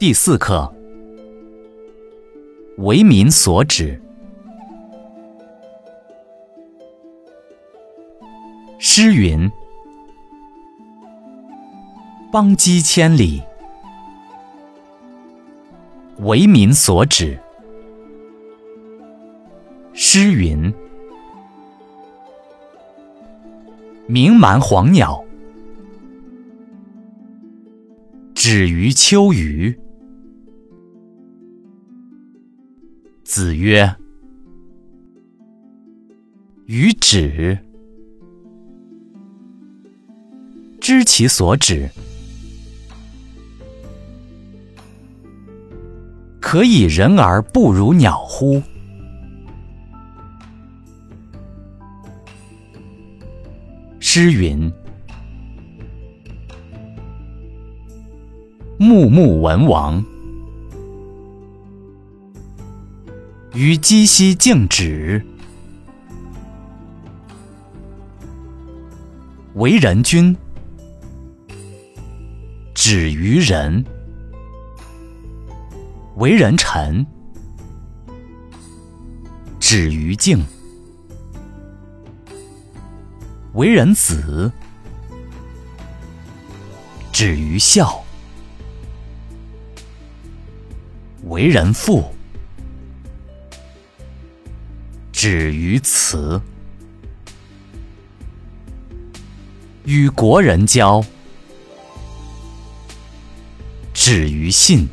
第四课，为民所指。诗云：“邦畿千里，为民所指。”诗云：“鸣蛮黄鸟，止于秋余。”子曰：“予止，知其所止，可以人而不如鸟乎？”诗云：“穆穆文王。”于鸡兮敬止，为人君，止于仁；为人臣，止于敬；为人子，止于孝；为人父。止于慈，与国人交；止于信。